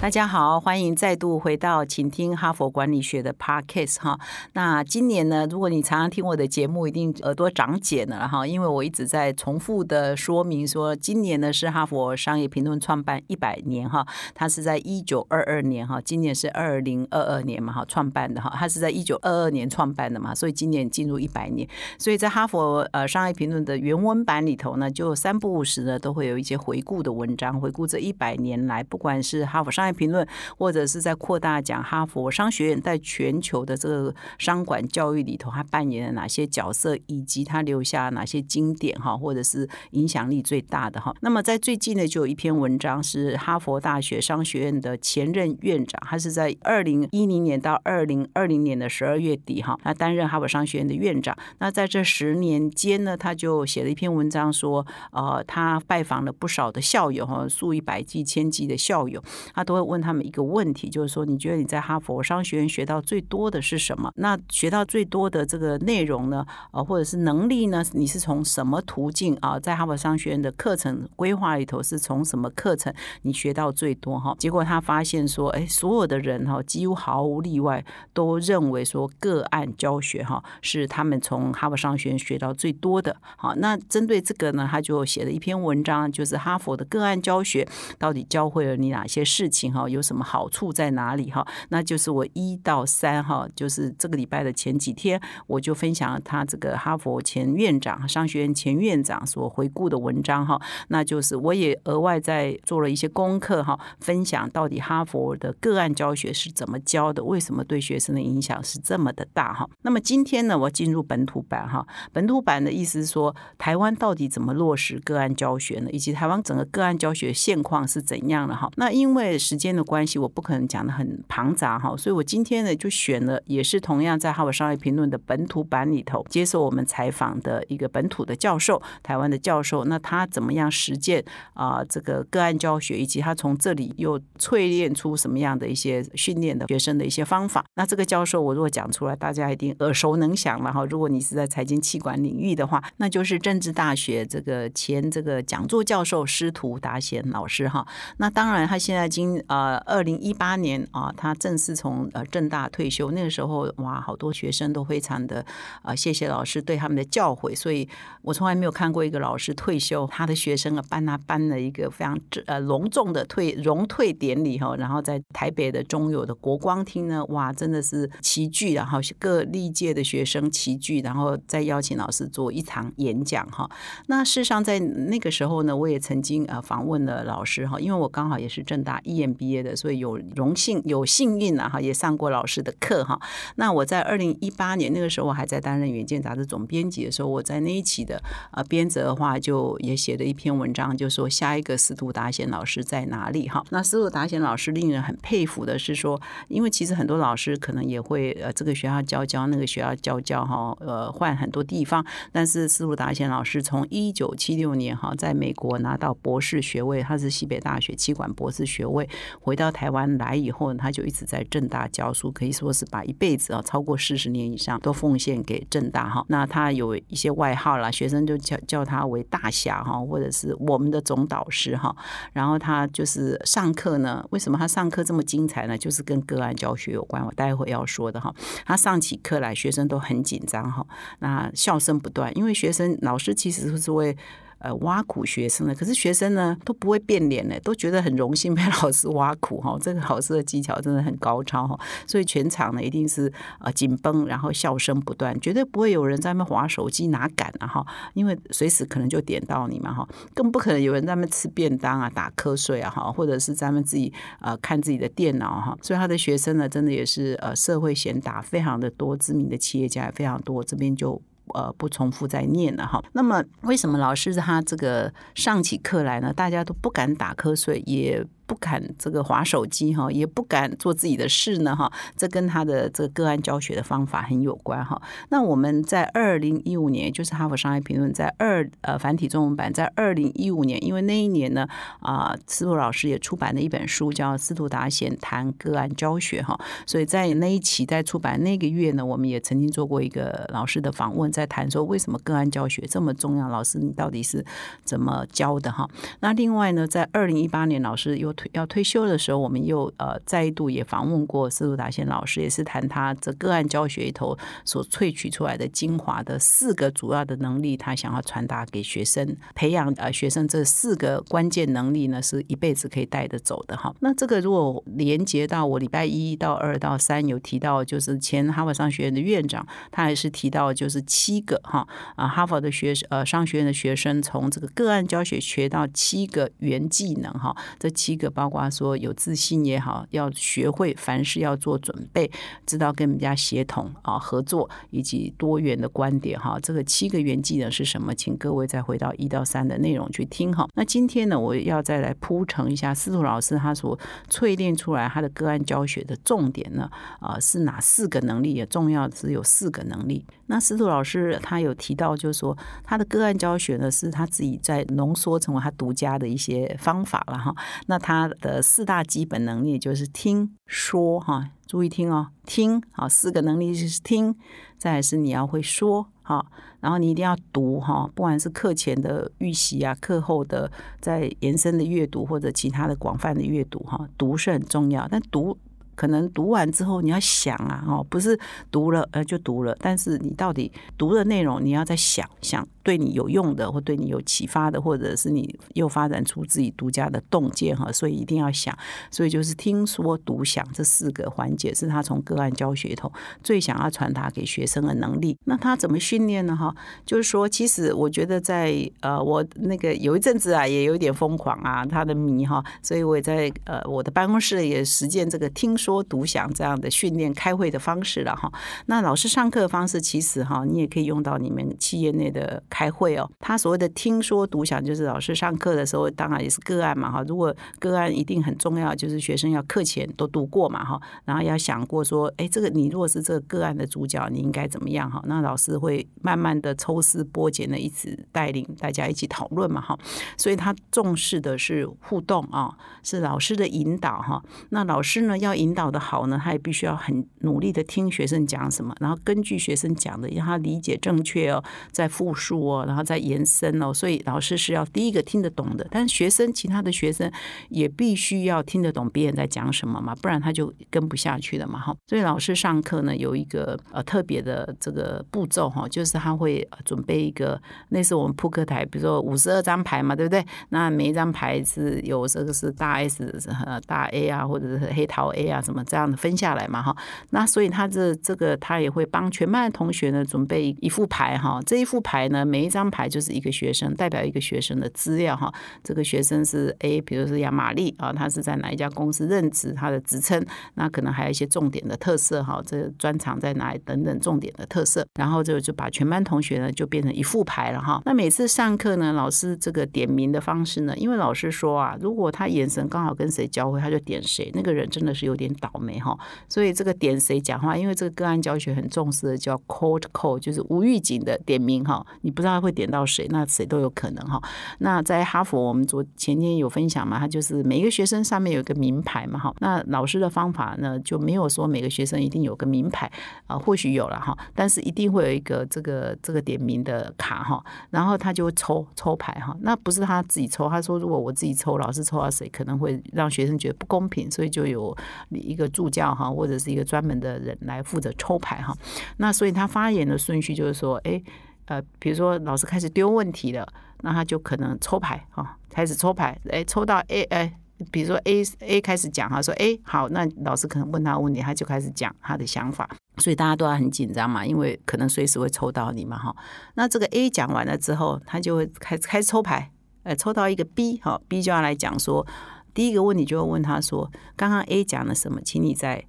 大家好，欢迎再度回到请听哈佛管理学的 Podcast 哈。那今年呢，如果你常常听我的节目，一定耳朵长茧了哈，因为我一直在重复的说明说，今年呢是哈佛商业评论创办一百年哈，它是在一九二二年哈，今年是二零二二年嘛哈，创办的哈，它是在一九二二年创办的嘛，所以今年进入一百年，所以在哈佛呃商业评论的原文版里头呢，就三不五时呢都会有一些回顾的文章，回顾这一百年来，不管是哈佛商业评论，或者是在扩大讲哈佛商学院在全球的这个商管教育里头，它扮演了哪些角色，以及它留下哪些经典哈，或者是影响力最大的哈。那么在最近呢，就有一篇文章是哈佛大学商学院的前任院长，他是在二零一零年到二零二零年的十二月底哈，他担任哈佛商学院的院长。那在这十年间呢，他就写了一篇文章说，呃，他拜访了不少的校友哈，数以百计、千计的校友。他都问他们一个问题，就是说，你觉得你在哈佛商学院学到最多的是什么？那学到最多的这个内容呢？呃，或者是能力呢？你是从什么途径啊？在哈佛商学院的课程规划里头，是从什么课程你学到最多？哈，结果他发现说，哎，所有的人哈，几乎毫无例外都认为说，个案教学哈是他们从哈佛商学院学到最多的。好，那针对这个呢，他就写了一篇文章，就是哈佛的个案教学到底教会了你哪些？事情哈有什么好处在哪里哈？那就是我一到三哈，就是这个礼拜的前几天，我就分享了他这个哈佛前院长、商学院前院长所回顾的文章哈。那就是我也额外在做了一些功课哈，分享到底哈佛的个案教学是怎么教的，为什么对学生的影响是这么的大哈？那么今天呢，我进入本土版哈。本土版的意思是说，台湾到底怎么落实个案教学呢？以及台湾整个个案教学现况是怎样的哈？那因为因为时间的关系，我不可能讲的很庞杂哈，所以我今天呢就选了，也是同样在《哈佛商业评论》的本土版里头接受我们采访的一个本土的教授，台湾的教授，那他怎么样实践啊这个个案教学，以及他从这里又淬炼出什么样的一些训练的学生的一些方法？那这个教授我如果讲出来，大家一定耳熟能详了哈。如果你是在财经气管领域的话，那就是政治大学这个前这个讲座教授师徒达贤老师哈。那当然他现在已。经呃，二零一八年啊，他正式从呃正大退休。那个时候哇，好多学生都非常的啊，谢谢老师对他们的教诲。所以我从来没有看过一个老师退休，他的学生啊办他办了一个非常呃隆重的退荣退典礼哈。然后在台北的中友的国光厅呢，哇，真的是齐聚，然后各历届的学生齐聚，然后再邀请老师做一场演讲哈。那事实上在那个时候呢，我也曾经呃访问了老师哈，因为我刚好也是正大。EMBA 的，所以有荣幸有幸运啊哈，也上过老师的课哈。那我在二零一八年那个时候，我还在担任《远见》杂志总编辑的时候，我在那一期的呃编者的话，就也写了一篇文章，就说下一个司徒达贤老师在哪里哈。那司徒达贤老师令人很佩服的是说，因为其实很多老师可能也会呃这个学校教教，那个学校教教哈，呃换很多地方，但是司徒达贤老师从一九七六年哈在美国拿到博士学位，他是西北大学气管博士学位。回到台湾来以后，他就一直在正大教书，可以说是把一辈子啊，超过四十年以上都奉献给正大哈。那他有一些外号啦，学生就叫叫他为大侠哈，或者是我们的总导师哈。然后他就是上课呢，为什么他上课这么精彩呢？就是跟个案教学有关，我待会要说的哈。他上起课来，学生都很紧张哈，那笑声不断，因为学生老师其实是为。呃，挖苦学生的，可是学生呢都不会变脸呢，都觉得很荣幸被老师挖苦哈。这个老师的技巧真的很高超哈，所以全场呢一定是呃紧绷，然后笑声不断，绝对不会有人在那划手机，哪敢啊哈？因为随时可能就点到你嘛哈，更不可能有人在那吃便当啊、打瞌睡啊哈，或者是在那自己呃看自己的电脑哈。所以他的学生呢，真的也是呃社会贤达非常的多，知名的企业家也非常多，这边就。呃，不重复再念了哈。那么，为什么老师他这个上起课来呢？大家都不敢打瞌睡，也。不敢这个划手机哈，也不敢做自己的事呢哈。这跟他的这个个案教学的方法很有关哈。那我们在二零一五年，就是哈佛商业评论在二呃繁体中文版在二零一五年，因为那一年呢啊，司徒老师也出版了一本书叫《司徒达贤谈个案教学》哈，所以在那一期在出版那个月呢，我们也曾经做过一个老师的访问，在谈说为什么个案教学这么重要，老师你到底是怎么教的哈？那另外呢，在二零一八年老师又要退休的时候，我们又呃再一度也访问过斯图达先老师，也是谈他这个案教学里头所萃取出来的精华的四个主要的能力，他想要传达给学生，培养呃学生这四个关键能力呢，是一辈子可以带着走的哈。那这个如果连接到我礼拜一到二到三有提到，就是前哈佛商学院的院长，他还是提到就是七个哈啊哈佛的学呃商学院的学生从这个个案教学学到七个原技能哈，这七个包括说有自信也好，要学会凡事要做准备，知道跟人家协同啊合作，以及多元的观点哈。这个七个原技能是什么？请各位再回到一到三的内容去听哈。那今天呢，我要再来铺陈一下司徒老师他所淬炼出来他的个案教学的重点呢啊是哪四个能力？也重要只有四个能力。那司徒老师他有提到，就是说他的个案教学呢是他自己在浓缩成为他独家的一些方法了哈。那他的四大基本能力就是听说哈，注意听哦，听好，四个能力就是听，再是你要会说哈，然后你一定要读哈，不管是课前的预习啊，课后的再延伸的阅读或者其他的广泛的阅读哈，读是很重要，但读。可能读完之后你要想啊，哦，不是读了呃就读了，但是你到底读的内容你要再想想。对你有用的，或对你有启发的，或者是你又发展出自己独家的洞见哈，所以一定要想。所以就是听说读想这四个环节是他从个案教学头最想要传达给学生的能力。那他怎么训练呢？哈，就是说，其实我觉得在呃，我那个有一阵子啊，也有点疯狂啊，他的迷哈，所以我也在呃我的办公室也实践这个听说说独享这样的训练开会的方式了哈。那老师上课的方式，其实哈，你也可以用到你们企业内的。开会哦，他所谓的听说独享，就是老师上课的时候，当然也是个案嘛哈。如果个案一定很重要，就是学生要课前都读过嘛哈，然后要想过说，哎，这个你如果是这个个案的主角，你应该怎么样哈？那老师会慢慢的抽丝剥茧的，一直带领大家一起讨论嘛哈。所以他重视的是互动啊，是老师的引导哈。那老师呢要引导教的好呢，他也必须要很努力的听学生讲什么，然后根据学生讲的，让他理解正确哦，再复述。哦然后再延伸哦，所以老师是要第一个听得懂的，但是学生其他的学生也必须要听得懂别人在讲什么嘛，不然他就跟不下去了嘛哈。所以老师上课呢有一个呃特别的这个步骤哈，就是他会准备一个那是我们扑克台，比如说五十二张牌嘛，对不对？那每一张牌是有这个是大 S 呃大 A 啊，或者是黑桃 A 啊什么这样的分下来嘛哈。那所以他这这个他也会帮全班的同学呢准备一副牌哈，这一副牌呢。每一张牌就是一个学生，代表一个学生的资料哈。这个学生是 A，比如是亚玛丽啊，他是在哪一家公司任职，他的职称，那可能还有一些重点的特色哈。这专长在哪里等等重点的特色，然后就就把全班同学呢就变成一副牌了哈。那每次上课呢，老师这个点名的方式呢，因为老师说啊，如果他眼神刚好跟谁交汇，他就点谁，那个人真的是有点倒霉哈。所以这个点谁讲话，因为这个个案教学很重视的叫 cold call，就是无预警的点名哈。你。不知道会点到谁，那谁都有可能哈。那在哈佛，我们昨前天有分享嘛，他就是每一个学生上面有一个名牌嘛哈。那老师的方法呢，就没有说每个学生一定有个名牌啊，或许有了哈，但是一定会有一个这个这个点名的卡哈。然后他就抽抽牌哈，那不是他自己抽，他说如果我自己抽，老师抽到谁，可能会让学生觉得不公平，所以就有一个助教哈，或者是一个专门的人来负责抽牌哈。那所以他发言的顺序就是说，哎。呃，比如说老师开始丢问题了，那他就可能抽牌哈，开始抽牌，哎，抽到 A，哎，比如说 A A 开始讲哈，说哎好，那老师可能问他问题，他就开始讲他的想法，所以大家都要很紧张嘛，因为可能随时会抽到你嘛哈。那这个 A 讲完了之后，他就会开开始抽牌，呃，抽到一个 B 哈，B 就要来讲说第一个问题就会问他说，刚刚 A 讲了什么，请你再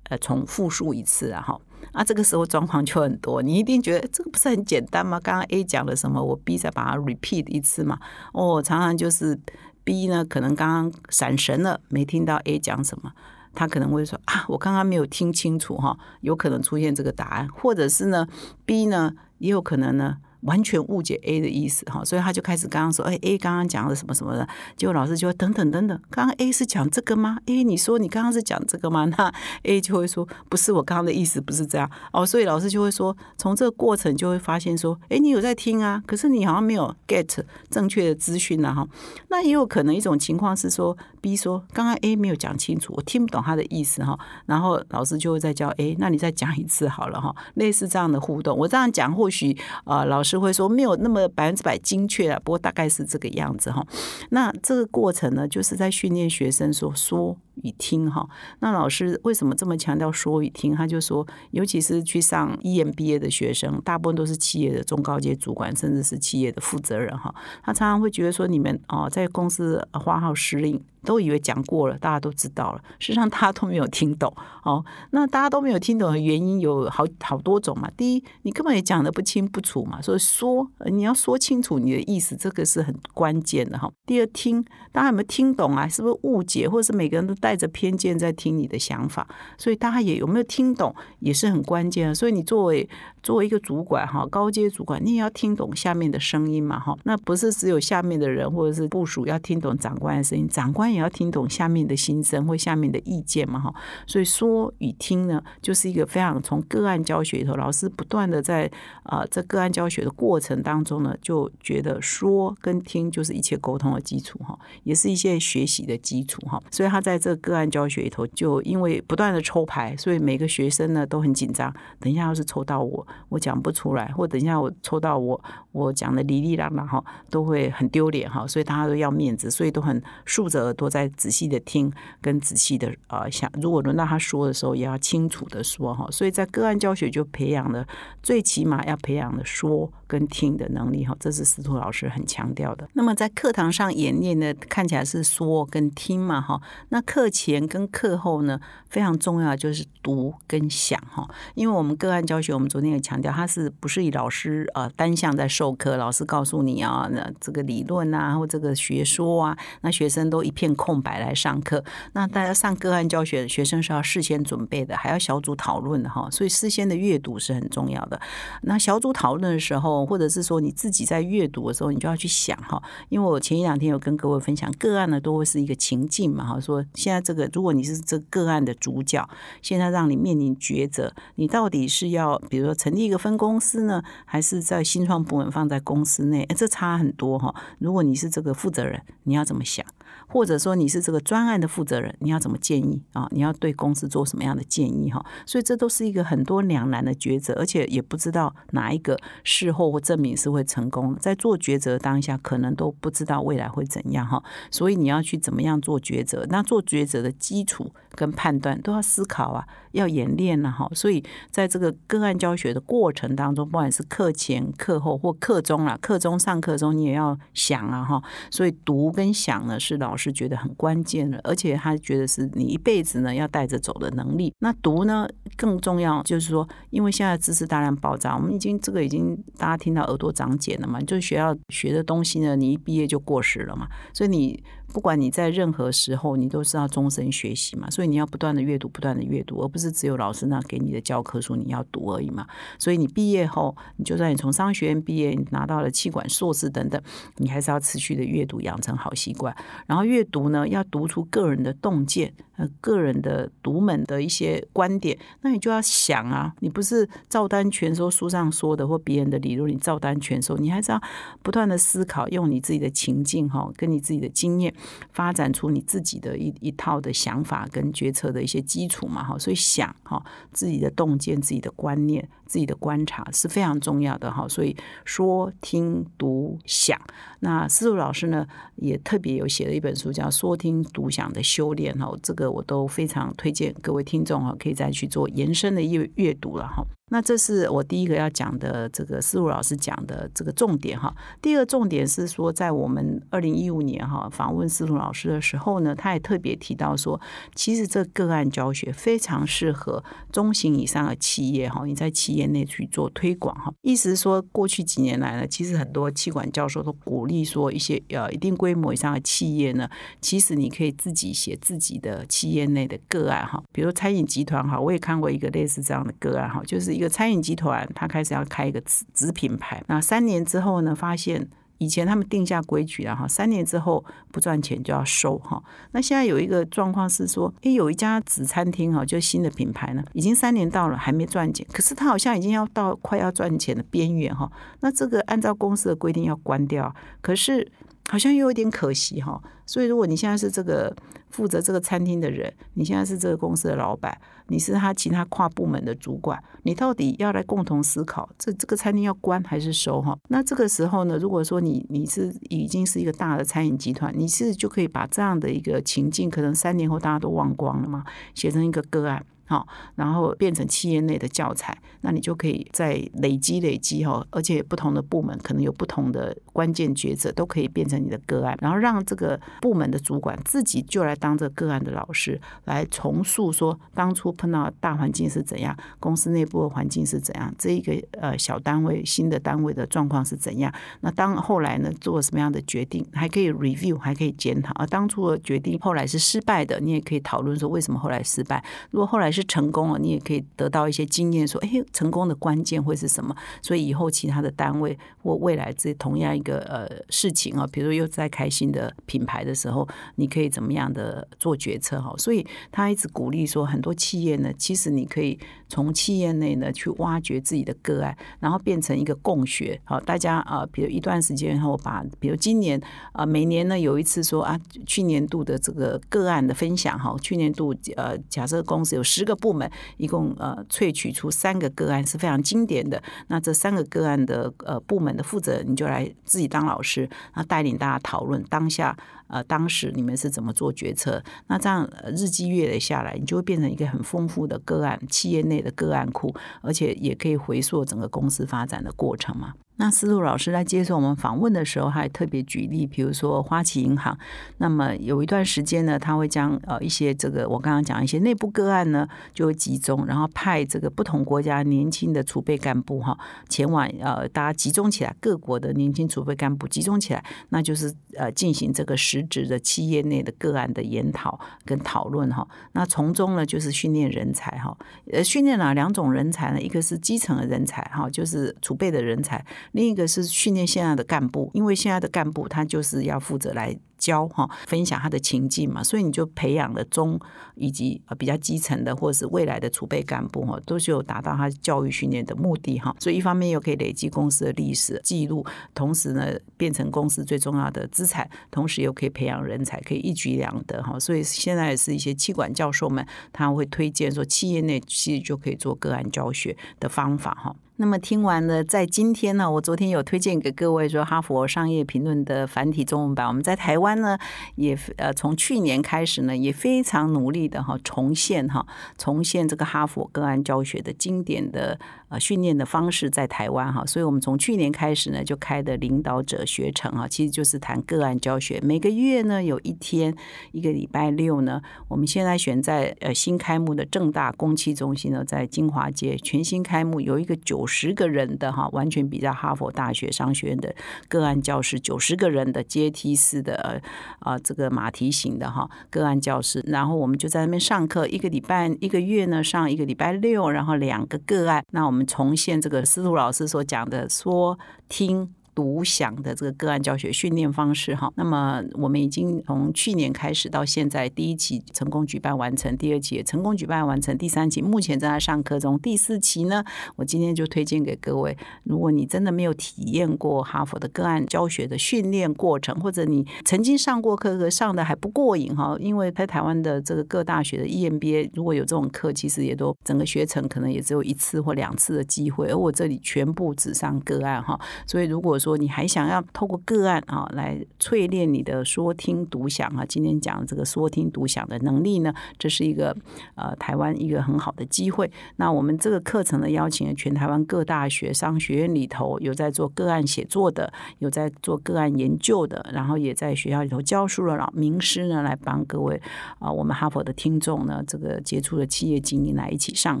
呃重复述一次啊哈。啊，这个时候状况就很多，你一定觉得这个不是很简单吗？刚刚 A 讲了什么，我 B 再把它 repeat 一次嘛。哦，常常就是 B 呢，可能刚刚闪神了，没听到 A 讲什么，他可能会说啊，我刚刚没有听清楚哈，有可能出现这个答案，或者是呢，B 呢也有可能呢。完全误解 A 的意思哈，所以他就开始刚刚说，哎，A 刚刚讲了什么什么的，结果老师就会等等等等，刚刚 A 是讲这个吗？哎，你说你刚刚是讲这个吗？那 A 就会说不是，我刚刚的意思不是这样哦，所以老师就会说，从这个过程就会发现说，哎，你有在听啊，可是你好像没有 get 正确的资讯了哈。那也有可能一种情况是说，B 说刚刚 A 没有讲清楚，我听不懂他的意思哈，然后老师就会再教 A，那你再讲一次好了哈，类似这样的互动，我这样讲或许啊老师。就会说没有那么百分之百精确啊，不过大概是这个样子哈。那这个过程呢，就是在训练学生说说与听哈。那老师为什么这么强调说与听？他就说，尤其是去上 EMBA 的学生，大部分都是企业的中高阶主管，甚至是企业的负责人哈。他常常会觉得说，你们哦，在公司花号施令。都以为讲过了，大家都知道了。事实上，大家都没有听懂。哦，那大家都没有听懂的原因有好好多种嘛。第一，你根本也讲的不清不楚嘛。所以说，你要说清楚你的意思，这个是很关键的哈。第二，听大家有没有听懂啊？是不是误解，或者是每个人都带着偏见在听你的想法？所以大家也有没有听懂，也是很关键的。所以你作为作为一个主管哈，高阶主管，你也要听懂下面的声音嘛哈。那不是只有下面的人或者是部署要听懂长官的声音，长官。也要听懂下面的心声或下面的意见嘛，哈，所以说与听呢，就是一个非常从个案教学里头，老师不断的在啊这个案教学的过程当中呢，就觉得说跟听就是一切沟通的基础，哈，也是一些学习的基础，哈，所以他在这个案教学里头，就因为不断的抽牌，所以每个学生呢都很紧张，等一下要是抽到我，我讲不出来，或等一下我抽到我，我讲的哩哩啦啦哈，都会很丢脸，哈，所以大家都要面子，所以都很竖着。多在仔细的听，跟仔细的啊想，如果轮到他说的时候，也要清楚的说哈。所以在个案教学就培养了，最起码要培养的说。跟听的能力哈，这是司徒老师很强调的。那么在课堂上演练呢，看起来是说跟听嘛哈。那课前跟课后呢，非常重要就是读跟想哈。因为我们个案教学，我们昨天也强调，它是不是以老师呃单向在授课，老师告诉你啊，那这个理论啊或这个学说啊，那学生都一片空白来上课。那大家上个案教学，学生是要事先准备的，还要小组讨论的哈。所以事先的阅读是很重要的。那小组讨论的时候。或者是说你自己在阅读的时候，你就要去想哈，因为我前一两天有跟各位分享个案呢，都会是一个情境嘛哈。说现在这个，如果你是这个案的主角，现在让你面临抉择，你到底是要比如说成立一个分公司呢，还是在新创部门放在公司内？这差很多哈。如果你是这个负责人，你要怎么想？或者说你是这个专案的负责人，你要怎么建议啊？你要对公司做什么样的建议哈？所以这都是一个很多两难的抉择，而且也不知道哪一个事后或证明是会成功。在做抉择当下，可能都不知道未来会怎样哈。所以你要去怎么样做抉择？那做抉择的基础跟判断都要思考啊，要演练了哈。所以在这个个案教学的过程当中，不管是课前、课后或课中啊，课中上课中你也要想啊哈。所以读跟想呢，是老师。觉得很关键的，而且他觉得是你一辈子呢要带着走的能力。那读呢更重要，就是说，因为现在知识大量爆炸，我们已经这个已经大家听到耳朵长茧了嘛，就学校学的东西呢，你一毕业就过时了嘛，所以你。不管你在任何时候，你都是要终身学习嘛，所以你要不断的阅读，不断的阅读，而不是只有老师那给你的教科书你要读而已嘛。所以你毕业后，你就算你从商学院毕业，你拿到了气管硕士等等，你还是要持续的阅读，养成好习惯。然后阅读呢，要读出个人的洞见。呃个人的独门的一些观点，那你就要想啊，你不是照单全收书上说的或别人的理论，你照单全收，你还是要不断的思考，用你自己的情境哈，跟你自己的经验，发展出你自己的一一套的想法跟决策的一些基础嘛哈，所以想哈，自己的洞见、自己的观念、自己的观察是非常重要的哈，所以说、听、读、想。那思路老师呢，也特别有写了一本书，叫《说听读想的修炼》哈，这个我都非常推荐各位听众哈，可以再去做延伸的阅阅读了哈。那这是我第一个要讲的，这个思路老师讲的这个重点哈。第二重点是说，在我们二零一五年哈访问思路老师的时候呢，他也特别提到说，其实这个案教学非常适合中型以上的企业哈，你在企业内去做推广哈。意思是说，过去几年来呢，其实很多气管教授都鼓励说，一些呃一定规模以上的企业呢，其实你可以自己写自己的企业内的个案哈，比如餐饮集团哈，我也看过一个类似这样的个案哈，就是一个餐饮集团，他开始要开一个子子品牌。那三年之后呢，发现以前他们定下规矩了哈，三年之后不赚钱就要收哈。那现在有一个状况是说，诶，有一家子餐厅哈，就新的品牌呢，已经三年到了还没赚钱，可是他好像已经要到快要赚钱的边缘哈。那这个按照公司的规定要关掉，可是。好像又有点可惜哈，所以如果你现在是这个负责这个餐厅的人，你现在是这个公司的老板，你是他其他跨部门的主管，你到底要来共同思考，这这个餐厅要关还是收哈？那这个时候呢，如果说你你是已经是一个大的餐饮集团，你是就可以把这样的一个情境，可能三年后大家都忘光了嘛，写成一个个案。好，然后变成企业内的教材，那你就可以再累积累积哈，而且不同的部门可能有不同的关键抉择，都可以变成你的个案，然后让这个部门的主管自己就来当这个案的老师，来重塑说当初碰到大环境是怎样，公司内部的环境是怎样，这一个呃小单位新的单位的状况是怎样，那当后来呢做什么样的决定，还可以 review，还可以检讨，而当初的决定后来是失败的，你也可以讨论说为什么后来失败，如果后来是。成功了，你也可以得到一些经验，说，哎，成功的关键会是什么？所以以后其他的单位或未来这同样一个呃事情啊，比如说又在开心的品牌的时候，你可以怎么样的做决策？哈，所以他一直鼓励说，很多企业呢，其实你可以从企业内呢去挖掘自己的个案，然后变成一个共学。好，大家啊，比如一段时间后，把比如今年啊，每年呢有一次说啊，去年度的这个个案的分享哈，去年度呃，假设公司有十个。部门一共呃萃取出三个个案是非常经典的，那这三个个案的呃部门的负责人你就来自己当老师，那带领大家讨论当下呃当时你们是怎么做决策，那这样日积月累下来，你就会变成一个很丰富的个案企业内的个案库，而且也可以回溯整个公司发展的过程嘛。那思路老师在接受我们访问的时候，还特别举例，比如说花旗银行，那么有一段时间呢，他会将呃一些这个我刚刚讲一些内部个案呢，就会集中，然后派这个不同国家年轻的储备干部哈，前往呃大家集中起来，各国的年轻储备干部集中起来，那就是呃进行这个实质的企业内的个案的研讨跟讨论哈。那从中呢，就是训练人才哈，呃训练哪两种人才呢？一个是基层的人才哈，就是储备的人才。另一个是训练现在的干部，因为现在的干部他就是要负责来。教哈分享他的情境嘛，所以你就培养了中以及呃比较基层的或者是未来的储备干部哈，都是有达到他教育训练的目的哈。所以一方面又可以累积公司的历史记录，同时呢变成公司最重要的资产，同时又可以培养人才，可以一举两得哈。所以现在是一些气管教授们他会推荐说，企业内其实就可以做个案教学的方法哈。那么听完了，在今天呢，我昨天有推荐给各位说《哈佛商业评论》的繁体中文版，我们在台湾。呢，也呃，从去年开始呢，也非常努力的哈，重现哈，重现这个哈佛个案教学的经典的。啊，训练的方式在台湾哈，所以我们从去年开始呢，就开的领导者学程哈，其实就是谈个案教学。每个月呢，有一天，一个礼拜六呢，我们现在选在呃新开幕的正大公器中心呢，在金华街全新开幕，有一个九十个人的哈，完全比较哈佛大学商学院的个案教室，九十个人的阶梯式的啊这个马蹄形的哈个案教室，然后我们就在那边上课，一个礼拜一个月呢上一个礼拜六，然后两个个案，那我们。重现这个司徒老师所讲的说听。独享的这个个案教学训练方式哈，那么我们已经从去年开始到现在，第一期成功举办完成，第二期也成功举办完成，第三期目前正在上课中，第四期呢，我今天就推荐给各位，如果你真的没有体验过哈佛的个案教学的训练过程，或者你曾经上过课，可上的还不过瘾哈，因为在台湾的这个各大学的 EMBA 如果有这种课，其实也都整个学程可能也只有一次或两次的机会，而我这里全部只上个案哈，所以如果说你还想要透过个案啊来淬炼你的说听读想啊，今天讲这个说听读想的能力呢，这是一个呃台湾一个很好的机会。那我们这个课程呢，邀请了全台湾各大学商学院里头有在做个案写作的，有在做个案研究的，然后也在学校里头教书的老名师呢，来帮各位啊，我们哈佛的听众呢，这个接触的企业经营来一起上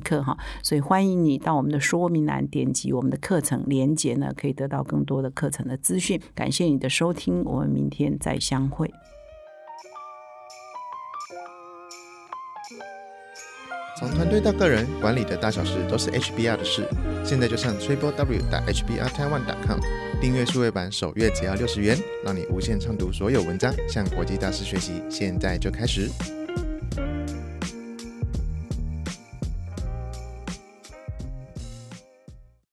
课哈。所以欢迎你到我们的说明栏点击我们的课程连接呢，可以得到更多的课程的资讯。感谢你的收听，我们明天再相会。从团队到个人，管理的大小事都是 HBR 的事。现在就上 triple w 打 HBR Taiwan com 订阅数位版，首月只要六十元，让你无限畅读所有文章，向国际大师学习。现在就开始。